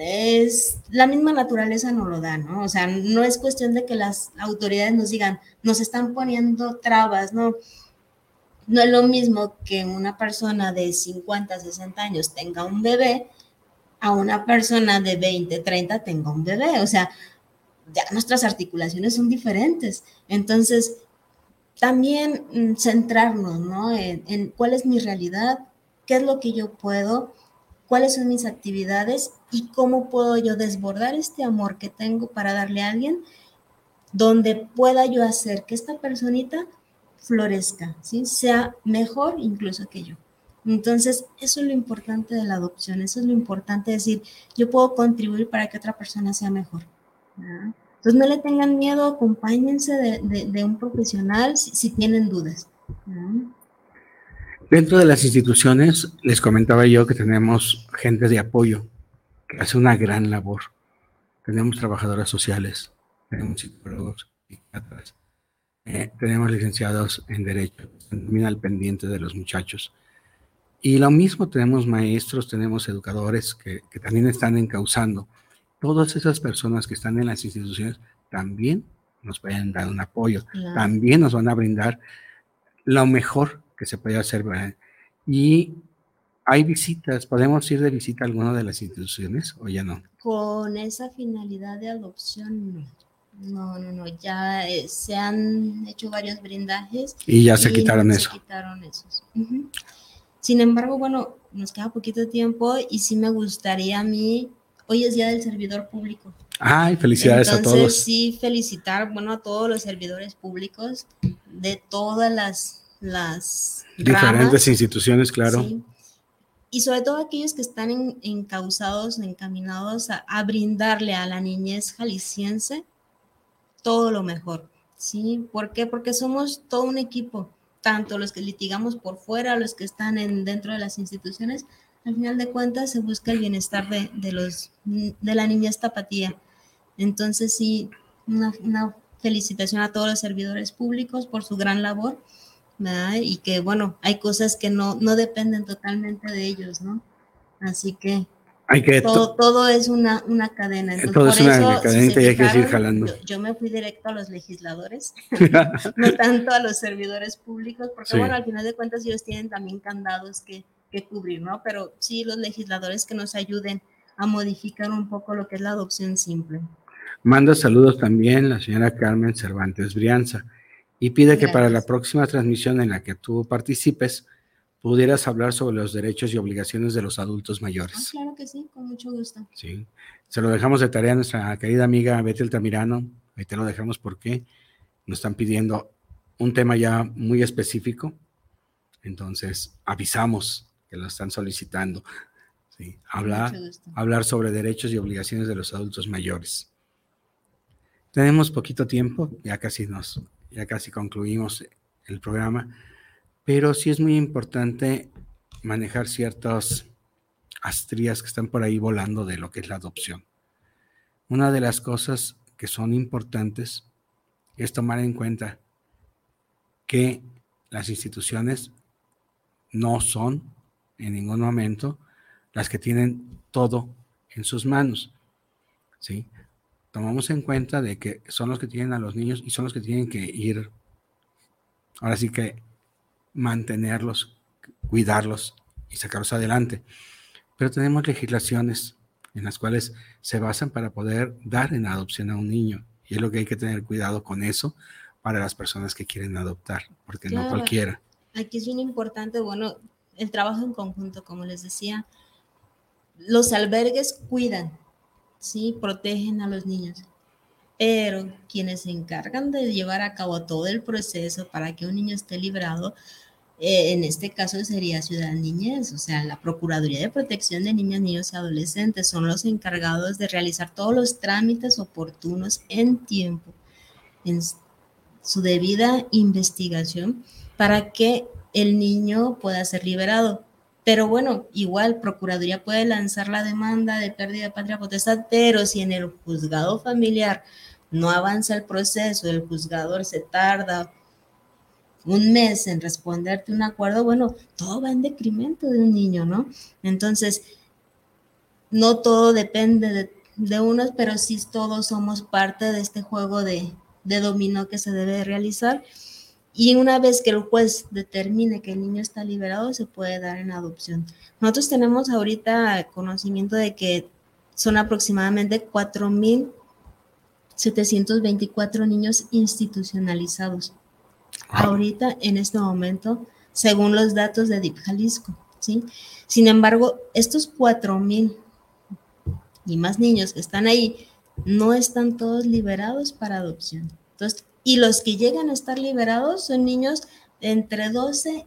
Es la misma naturaleza no lo da, ¿no? O sea, no es cuestión de que las autoridades nos digan, nos están poniendo trabas, ¿no? No es lo mismo que una persona de 50, 60 años tenga un bebé a una persona de 20, 30 tenga un bebé. O sea, ya nuestras articulaciones son diferentes. Entonces, también mm, centrarnos, ¿no? En, cuál es mi realidad, qué es lo que yo puedo, cuáles son mis actividades y cómo puedo yo desbordar este amor que tengo para darle a alguien donde pueda yo hacer que esta personita florezca, ¿sí? sea mejor incluso que yo. Entonces, eso es lo importante de la adopción, eso es lo importante, decir, yo puedo contribuir para que otra persona sea mejor. Entonces no le tengan miedo, acompáñense de, un profesional si, tienen dudas. Dentro de las instituciones, les comentaba yo que tenemos gente de apoyo que hace una gran labor. Tenemos trabajadoras sociales, tenemos psicólogos, psiquiatras, eh, tenemos licenciados en Derecho, también al pendiente de los muchachos. Y lo mismo tenemos maestros, tenemos educadores que, que también están encauzando todas esas personas que están en las instituciones también nos pueden dar un apoyo, también nos van a brindar lo mejor que se puede hacer. Y hay visitas, podemos ir de visita a alguna de las instituciones o ya no. Con esa finalidad de adopción, no. No, no, no, ya eh, se han hecho varios brindajes. Y ya se quitaron eso. Se quitaron esos. Sin embargo, bueno, nos queda poquito tiempo y sí me gustaría a mí Hoy es Día del Servidor Público. Ay, felicidades a todos. Sí, felicitar, bueno, a todos los servidores públicos de todas las, las diferentes instituciones, claro. Y sobre todo aquellos que están encausados, encaminados a, brindarle a la niñez jalisciense todo lo mejor. ¿Sí? ¿Por qué? Porque somos todo un equipo, tanto los que litigamos por fuera, los que están en, dentro de las instituciones, al final de cuentas se busca el bienestar de, los, de la niña tapatía. Entonces, sí, una, felicitación a todos los servidores públicos por su gran labor, ¿verdad? Y que, bueno, hay cosas que no, no dependen totalmente de ellos, ¿no? Así que, hay que todo, todo es una, una cadena. Entonces, todo es una cadena y hay que ir jalando. Yo, me fui directo a los legisladores, no tanto a los servidores públicos, porque, bueno, al final de cuentas ellos tienen también candados que que cubrir, ¿no? Pero sí los legisladores que nos ayuden a modificar un poco lo que es la adopción simple. Manda saludos también la señora Carmen Cervantes Brianza y pide que para la próxima transmisión en la que tú participes pudieras hablar sobre los derechos y obligaciones de los adultos mayores. Ah, claro que sí, con mucho gusto. Sí, se lo dejamos de tarea a nuestra querida amiga Betty Altamirano, ahí te lo dejamos porque nos están pidiendo un tema ya muy específico, entonces avisamos que lo están solicitando. Sí, hablar, hablar sobre derechos y obligaciones de los adultos mayores. Tenemos poquito tiempo, ya casi nos, ya casi concluimos el programa, pero sí es muy importante manejar ciertas astrías que están por ahí volando de lo que es la adopción. Una de las cosas que son importantes es tomar en cuenta que las instituciones no son en ningún momento las que tienen todo en sus manos. ¿sí? Tomamos en cuenta de que son los que tienen a los niños y son los que tienen que ir, ahora sí que mantenerlos, cuidarlos y sacarlos adelante. Pero tenemos legislaciones en las cuales se basan para poder dar en adopción a un niño. Y es lo que hay que tener cuidado con eso para las personas que quieren adoptar, porque no cualquiera. Aquí es bien importante, bueno, el trabajo en conjunto, como les decía. Los albergues cuidan, ¿sí? Protegen a los niños, pero quienes se encargan de llevar a cabo todo el proceso para que un niño esté librado, eh, en este caso sería Ciudad Niñez, o sea, la Procuraduría de Protección de Niñas, Niños y Adolescentes son los encargados de realizar todos los trámites oportunos en tiempo, en su debida investigación, para que el niño pueda ser liberado. Pero bueno, igual Procuraduría puede lanzar la demanda de pérdida de patria potestad, pero si en el juzgado familiar no avanza el proceso, el juzgador se tarda un mes en responderte un acuerdo, bueno, todo va en decremento de un niño, ¿no? Entonces, no todo depende de, unos, pero sí todos somos parte de este juego de, de dominó que se debe realizar. Y una vez que el juez determine que el niño está liberado, se puede dar en adopción. Nosotros tenemos ahorita conocimiento de que son aproximadamente 4.724 niños institucionalizados. Ahorita, en este momento, según los datos de DIP Jalisco, ¿sí? Sin embargo, estos 4.000 y más niños que están ahí no están todos liberados para adopción. Entonces, y los que llegan a estar liberados son niños entre 12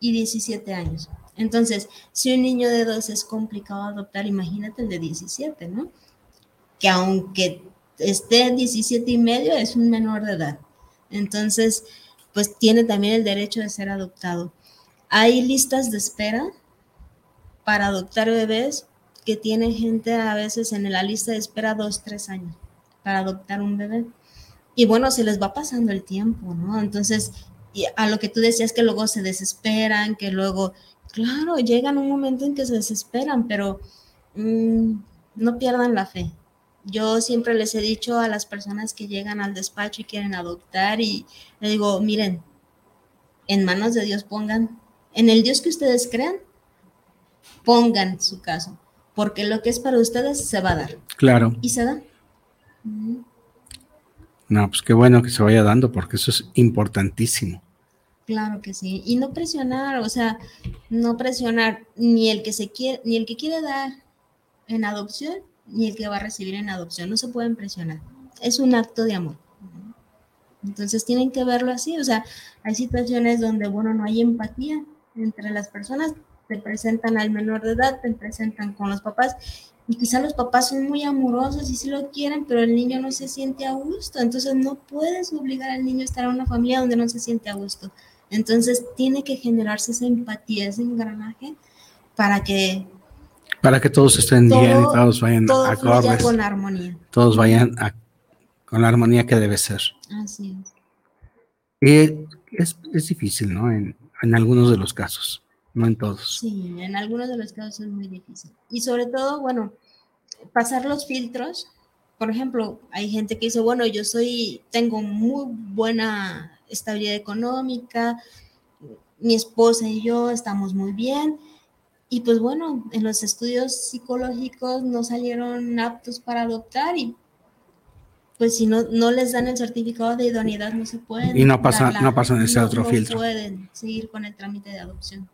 y 17 años. Entonces, si un niño de 12 es complicado adoptar, imagínate el de 17, ¿no? Que aunque esté en 17 y medio, es un menor de edad. Entonces, pues tiene también el derecho de ser adoptado. Hay listas de espera para adoptar bebés que tienen gente a veces en la lista de espera dos, tres años para adoptar un bebé. Y bueno, se les va pasando el tiempo, ¿no? Entonces, a lo que tú decías que luego se desesperan, que luego, claro, llegan un momento en que se desesperan, pero mm, no pierdan la fe. Yo siempre les he dicho a las personas que llegan al despacho y quieren adoptar y le digo, miren, en manos de Dios pongan, en el Dios que ustedes crean, pongan su caso, porque lo que es para ustedes se va a dar. Claro. Y se da. No, pues qué bueno que se vaya dando, porque eso es importantísimo. Claro que sí. Y no presionar, o sea, no presionar ni el que se quiere, ni el que quiere dar en adopción, ni el que va a recibir en adopción. No se pueden presionar. Es un acto de amor. Entonces tienen que verlo así. O sea, hay situaciones donde, bueno, no hay empatía entre las personas. Te presentan al menor de edad, te presentan con los papás y quizá los papás son muy amorosos y sí lo quieren, pero el niño no se siente a gusto. Entonces no puedes obligar al niño a estar en una familia donde no se siente a gusto. Entonces tiene que generarse esa empatía, ese engranaje para que... Para que todos estén bien y todos vayan todo acordes. con armonía. Todos vayan con la armonía que debe ser. Así es. Y es, es difícil, ¿no? En, en algunos de los casos no en todos. Sí, en algunos de los casos es muy difícil. Y sobre todo, bueno, pasar los filtros. Por ejemplo, hay gente que dice, bueno, yo soy, tengo muy buena estabilidad económica, mi esposa y yo estamos muy bien. Y pues bueno, en los estudios psicológicos no salieron aptos para adoptar y pues si no, no les dan el certificado de idoneidad no se pueden. Y no pasa, no pasan ese otro no filtro. No pueden seguir con el trámite de adopción.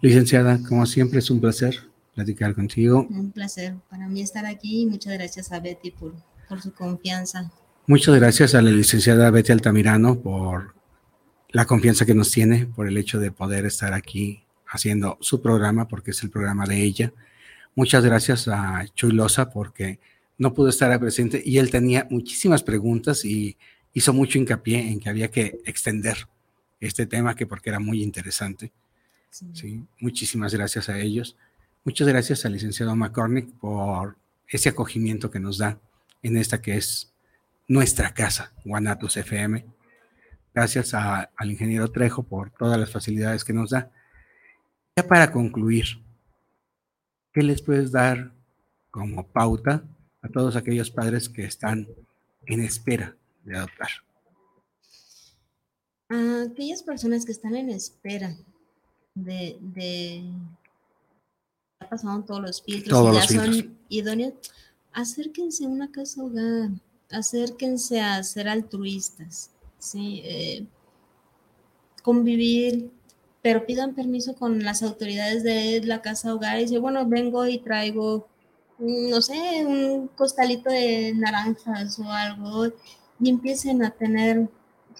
Licenciada, como siempre es un placer platicar contigo. Un placer para mí estar aquí y muchas gracias a Betty por, por su confianza. Muchas gracias a la licenciada Betty Altamirano por la confianza que nos tiene, por el hecho de poder estar aquí haciendo su programa, porque es el programa de ella. Muchas gracias a Chuy Loza porque no pudo estar presente y él tenía muchísimas preguntas y hizo mucho hincapié en que había que extender este tema, que porque era muy interesante. Sí. Muchísimas gracias a ellos. Muchas gracias al licenciado McCormick por ese acogimiento que nos da en esta que es nuestra casa, Guanatos FM. Gracias al ingeniero Trejo por todas las facilidades que nos da. Ya para concluir, ¿qué les puedes dar como pauta a todos aquellos padres que están en espera de adoptar? aquellas personas que están en espera de, de ya pasaron todos los filtros y ya son idóneos, acérquense a una casa hogar, acérquense a ser altruistas, ¿sí? Eh, convivir, pero pidan permiso con las autoridades de la casa hogar y dice, bueno, vengo y traigo, no sé, un costalito de naranjas o algo y empiecen a tener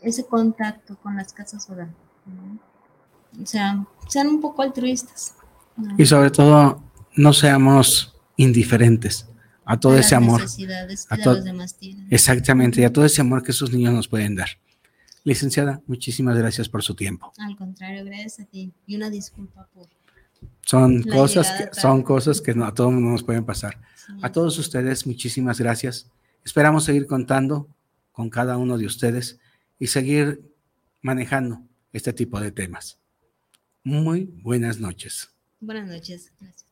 ese contacto con las casas hogar. O sea, sean un poco altruistas. Y sobre todo, no seamos indiferentes a todo ese amor. A que los demás tienen. Exactamente, y a todo ese amor que esos niños nos pueden dar. Licenciada, muchísimas gracias por su tiempo. Al contrario, gracias a ti. Y una disculpa por. Son cosas que, son cosas que no, a todo mundo nos pueden pasar. A todos ustedes, muchísimas gracias. Esperamos seguir contando con cada uno de ustedes y seguir manejando este tipo de temas. Muy buenas noches. Buenas noches. Gracias.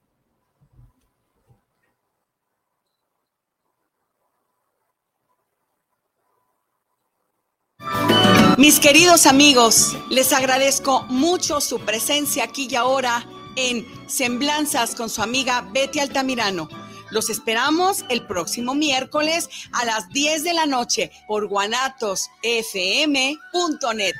Mis queridos amigos, les agradezco mucho su presencia aquí y ahora en Semblanzas con su amiga Betty Altamirano. Los esperamos el próximo miércoles a las 10 de la noche por guanatosfm.net.